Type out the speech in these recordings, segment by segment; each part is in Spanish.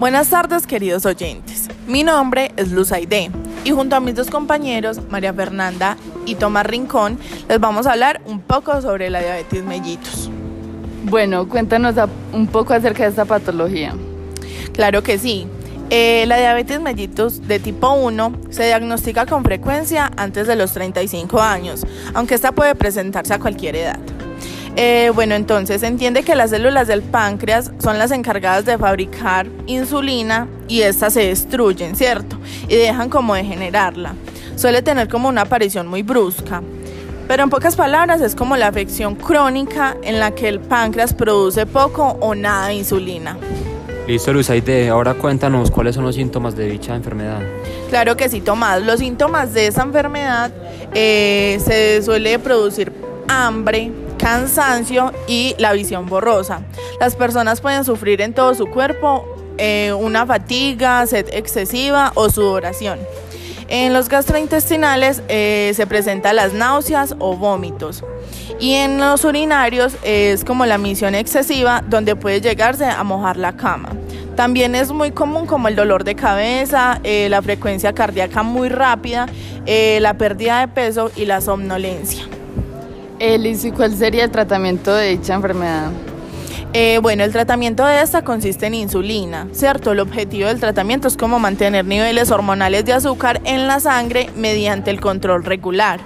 Buenas tardes queridos oyentes, mi nombre es Luz Aide y junto a mis dos compañeros, María Fernanda y Tomás Rincón, les vamos a hablar un poco sobre la diabetes mellitus. Bueno, cuéntanos un poco acerca de esta patología. Claro que sí. Eh, la diabetes mellitus de tipo 1 se diagnostica con frecuencia antes de los 35 años, aunque esta puede presentarse a cualquier edad. Eh, bueno, entonces se entiende que las células del páncreas son las encargadas de fabricar insulina y estas se destruyen, ¿cierto? Y dejan como de generarla. Suele tener como una aparición muy brusca. Pero en pocas palabras es como la afección crónica en la que el páncreas produce poco o nada de insulina. Listo, Luzaide, ahora cuéntanos cuáles son los síntomas de dicha enfermedad. Claro que sí, Tomás. Los síntomas de esa enfermedad eh, se suele producir hambre, cansancio y la visión borrosa. Las personas pueden sufrir en todo su cuerpo eh, una fatiga, sed excesiva o sudoración. En los gastrointestinales eh, se presentan las náuseas o vómitos. Y en los urinarios es como la misión excesiva donde puede llegarse a mojar la cama. También es muy común como el dolor de cabeza, eh, la frecuencia cardíaca muy rápida, la pérdida de peso y la somnolencia. Elis, ¿y cuál sería el tratamiento de dicha enfermedad? Eh, bueno, el tratamiento de esta consiste en insulina, ¿cierto? El objetivo del tratamiento es como mantener niveles hormonales de azúcar en la sangre mediante el control regular.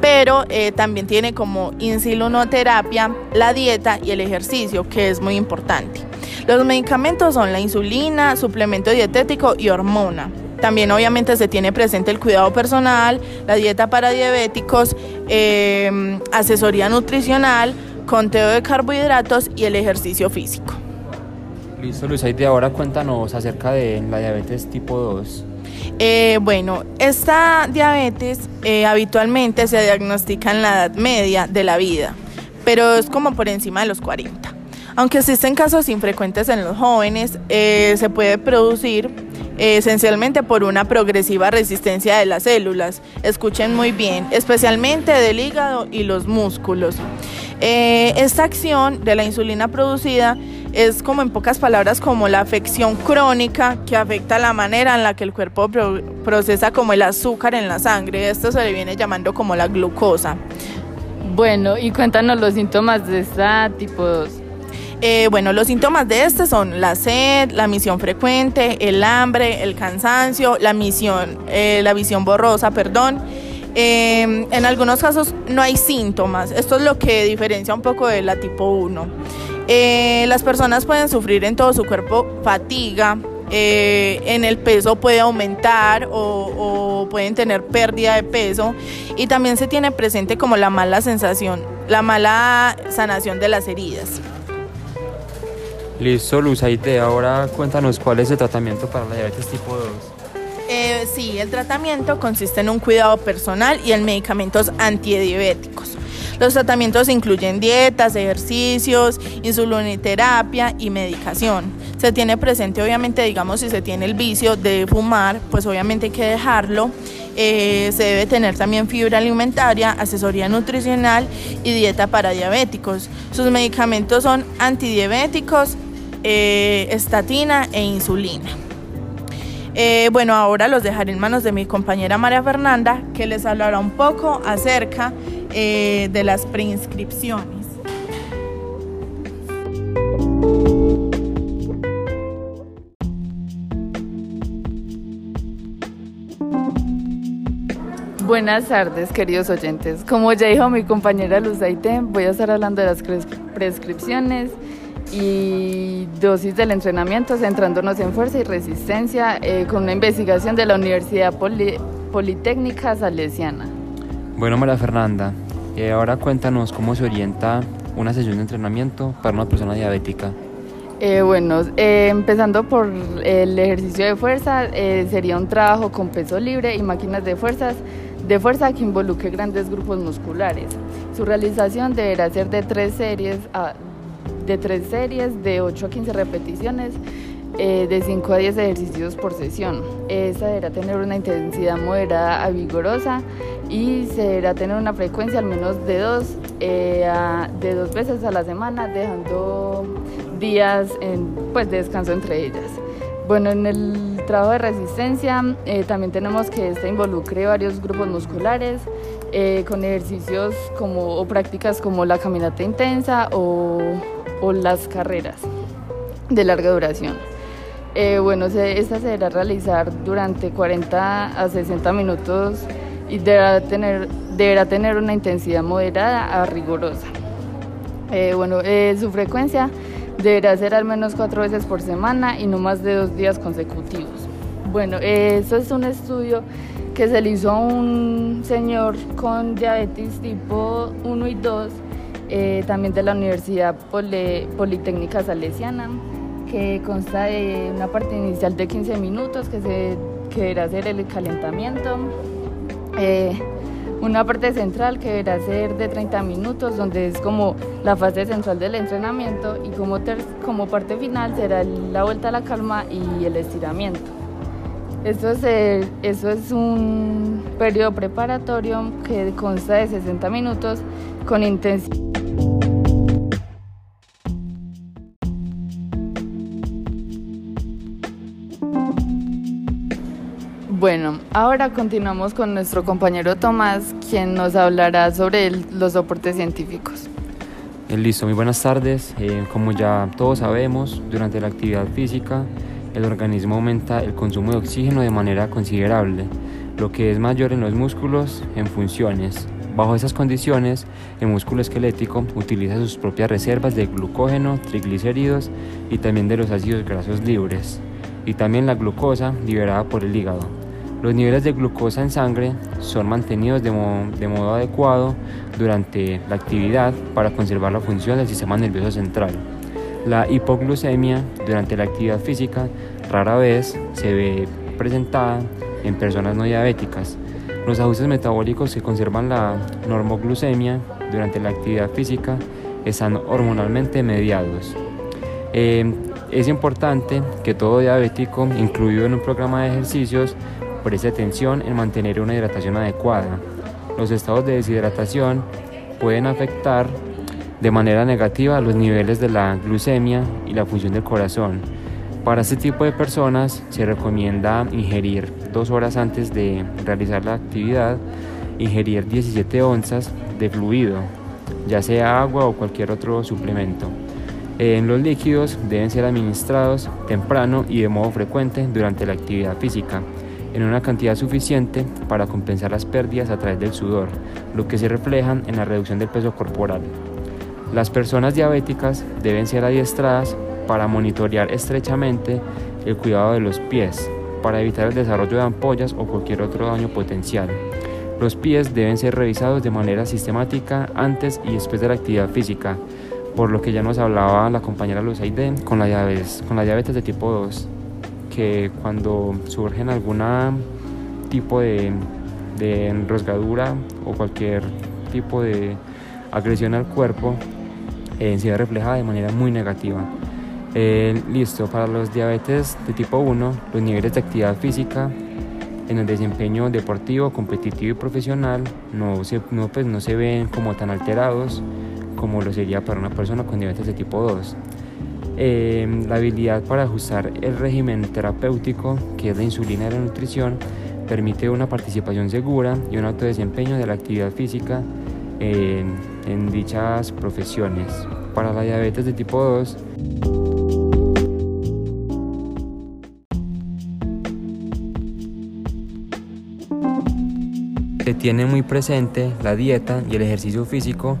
Pero eh, también tiene como insulinoterapia la dieta y el ejercicio, que es muy importante. Los medicamentos son la insulina, suplemento dietético y hormona. También obviamente se tiene presente el cuidado personal, la dieta para diabéticos, eh, asesoría nutricional, conteo de carbohidratos y el ejercicio físico. Listo, Luis, de ahora cuéntanos acerca de la diabetes tipo 2. Eh, bueno, esta diabetes eh, habitualmente se diagnostica en la edad media de la vida, pero es como por encima de los 40. Aunque existen casos infrecuentes en los jóvenes, se puede producir esencialmente por una progresiva resistencia de las células. Escuchen muy bien, especialmente del hígado y los músculos. Eh, esta acción de la insulina producida es como en pocas palabras como la afección crónica que afecta la manera en la que el cuerpo procesa como el azúcar en la sangre. Esto se le viene llamando como la glucosa. Bueno, y cuéntanos los síntomas de esta tipo 2. Eh, bueno, los síntomas de este son la sed, la misión frecuente, el hambre, el cansancio, la misión, eh, la visión borrosa, perdón. Em, en algunos casos no hay síntomas. Esto es lo que diferencia un poco de la tipo 1. Eh, las personas pueden sufrir en todo su cuerpo fatiga, en el peso puede aumentar o, o, pueden tener pérdida de peso y también se tiene presente como la mala sensación, la mala sanación de las heridas. Listo, Luzaide, ahora cuéntanos cuál es el tratamiento para la diabetes tipo 2. Eh, sí, el tratamiento consiste en un cuidado personal y en medicamentos antidiabéticos. Los tratamientos incluyen dietas, ejercicios, insulinoterapia y medicación. Se tiene presente, obviamente, digamos, si se tiene el vicio de fumar, pues obviamente hay que dejarlo. Eh, se debe tener también fibra alimentaria, asesoría nutricional y dieta para diabéticos. Sus medicamentos son antidiabéticos, eh, estatina e insulina. Eh, bueno, ahora los dejaré en manos de mi compañera María Fernanda, que les hablará un poco acerca eh, de las preinscripciones. Buenas tardes, queridos oyentes. Como ya dijo mi compañera Luz voy a estar hablando de las prescripciones y dosis del entrenamiento, centrándonos en fuerza y resistencia eh, con una investigación de la Universidad Politécnica Salesiana. Bueno, María Fernanda, eh, ahora cuéntanos cómo se orienta una sesión de entrenamiento para una persona diabética. Eh, bueno, empezando por el ejercicio de fuerza, sería un trabajo con peso libre y máquinas de fuerzas de fuerza que involucre grandes grupos musculares. Su realización deberá ser de tres series a de tres series de 8 a 15 repeticiones eh, de 5 a 10 ejercicios por sesión. Esta deberá tener una intensidad moderada a vigorosa y se deberá tener una frecuencia al menos de dos, eh, de dos veces a la semana, dejando días en, pues, de descanso entre ellas. Bueno, en el trabajo de resistencia eh, también tenemos que este involucre varios grupos musculares eh, con ejercicios como, o prácticas como la caminata intensa o, o las carreras de larga duración. Eh, bueno, se, esta se deberá realizar durante 40 a 60 minutos y deberá tener, deberá tener una intensidad moderada a rigurosa. Eh, bueno, eh, su frecuencia deberá ser al menos cuatro veces por semana y no más de dos días consecutivos. Bueno, eso es un estudio que se le hizo a un señor con diabetes tipo 1 y 2, también de la Universidad Politécnica Salesiana que consta de una parte inicial de 15 minutos que, se, que deberá ser el calentamiento, eh, una parte central que deberá ser de 30 minutos, donde es como la fase central del entrenamiento y como, como parte final será la vuelta a la calma y el estiramiento. Esto es, eso es un periodo preparatorio que consta de 60 minutos con intensidad. Bueno, ahora continuamos con nuestro compañero Tomás, quien nos hablará sobre los soportes científicos. Eh, listo, muy buenas tardes. Eh, como ya todos sabemos, durante la actividad física el organismo aumenta el consumo de oxígeno de manera considerable, lo que es mayor en los músculos en funciones. Bajo esas condiciones, el músculo esquelético utiliza sus propias reservas de glucógeno, triglicéridos y también de los ácidos grasos libres, y también la glucosa liberada por el hígado. Los niveles de glucosa en sangre son mantenidos de modo, adecuado durante la actividad para conservar la función del sistema nervioso central. La hipoglucemia durante la actividad física rara vez se ve presentada en personas no diabéticas. Los ajustes metabólicos que conservan la normoglucemia durante la actividad física están hormonalmente mediados. Eh, es importante que todo diabético, incluido en un programa de ejercicios, preste atención en mantener una hidratación adecuada. Los estados de deshidratación pueden afectar de manera negativa los niveles de la glucemia y la función del corazón. Para este tipo de personas se recomienda ingerir dos horas antes de realizar la actividad, ingerir 17 onzas de fluido, ya sea agua o cualquier otro suplemento. En los líquidos deben ser administrados temprano y de modo frecuente durante la actividad física en una cantidad suficiente para compensar las pérdidas a través del sudor, lo que se reflejan en la reducción del peso corporal. Las personas diabéticas deben ser adiestradas para monitorear estrechamente el cuidado de los pies, para evitar el desarrollo de ampollas o cualquier otro daño potencial. Los pies deben ser revisados de manera sistemática antes y después de la actividad física, por lo que ya nos hablaba la compañera Luzaide con con la diabetes de tipo 2 que cuando surgen algún tipo de, enrosgadura o cualquier tipo de agresión al cuerpo, eh, se ve reflejada de manera muy negativa. Eh, listo, para los diabetes de tipo 1, los niveles de actividad física en el desempeño deportivo, competitivo y profesional no se, no, pues, no se ven como tan alterados como lo sería para una persona con diabetes de tipo 2. Em, la habilidad para ajustar el régimen terapéutico, que es la insulina y la nutrición, permite una participación segura y un alto desempeño de la actividad física en, en dichas profesiones. Para la diabetes de tipo 2, se tiene muy presente la dieta y el ejercicio físico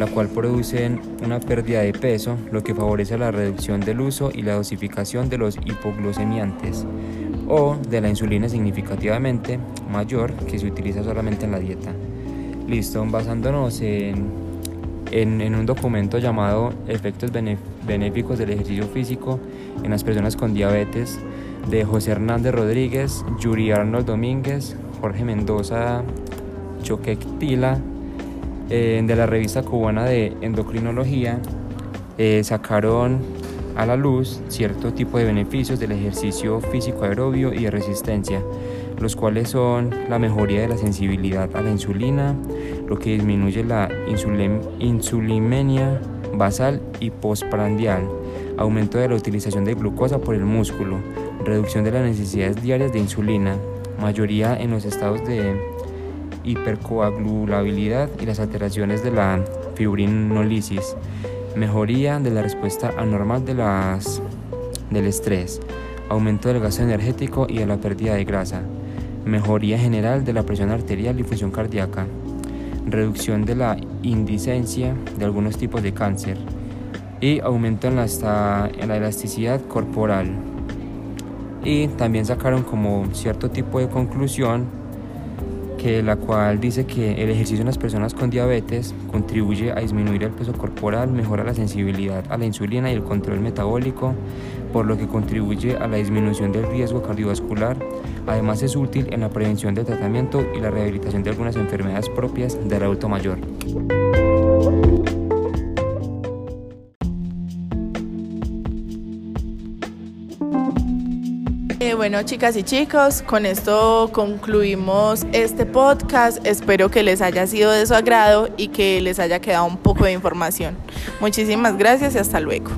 la cual produce una pérdida de peso, lo que favorece la reducción del uso y la dosificación de los hipoglucemiantes o de la insulina significativamente mayor que se utiliza solamente en la dieta. Listo, basándonos en, en, un documento llamado Efectos benéficos del ejercicio físico en las personas con diabetes de José Hernández Rodríguez, Yuri Arnold Domínguez, Jorge Mendoza Choquetila, eh, de la revista cubana de endocrinología eh, sacaron a la luz cierto tipo de beneficios del ejercicio físico aerobio y de resistencia, los cuales son la mejoría de la sensibilidad a la insulina, lo que disminuye la insulimenia basal y postprandial, aumento de la utilización de glucosa por el músculo, reducción de las necesidades diarias de insulina, mayoría en los estados de hipercoagulabilidad y las alteraciones de la fibrinolisis, mejoría de la respuesta anormal de las, del estrés, aumento del gasto energético y de la pérdida de grasa, mejoría general de la presión arterial y función cardíaca, reducción de la indicencia de algunos tipos de cáncer y aumento en la, en la elasticidad corporal. Y también sacaron como cierto tipo de conclusión que la cual dice que el ejercicio en las personas con diabetes contribuye a disminuir el peso corporal, mejora la sensibilidad a la insulina y el control metabólico, por lo que contribuye a la disminución del riesgo cardiovascular. Además es útil en la prevención del tratamiento y la rehabilitación de algunas enfermedades propias del adulto mayor. Eh, bueno, chicas y chicos, con esto concluimos este podcast. Espero que les haya sido de su agrado y que les haya quedado un poco de información. Muchísimas gracias y hasta luego.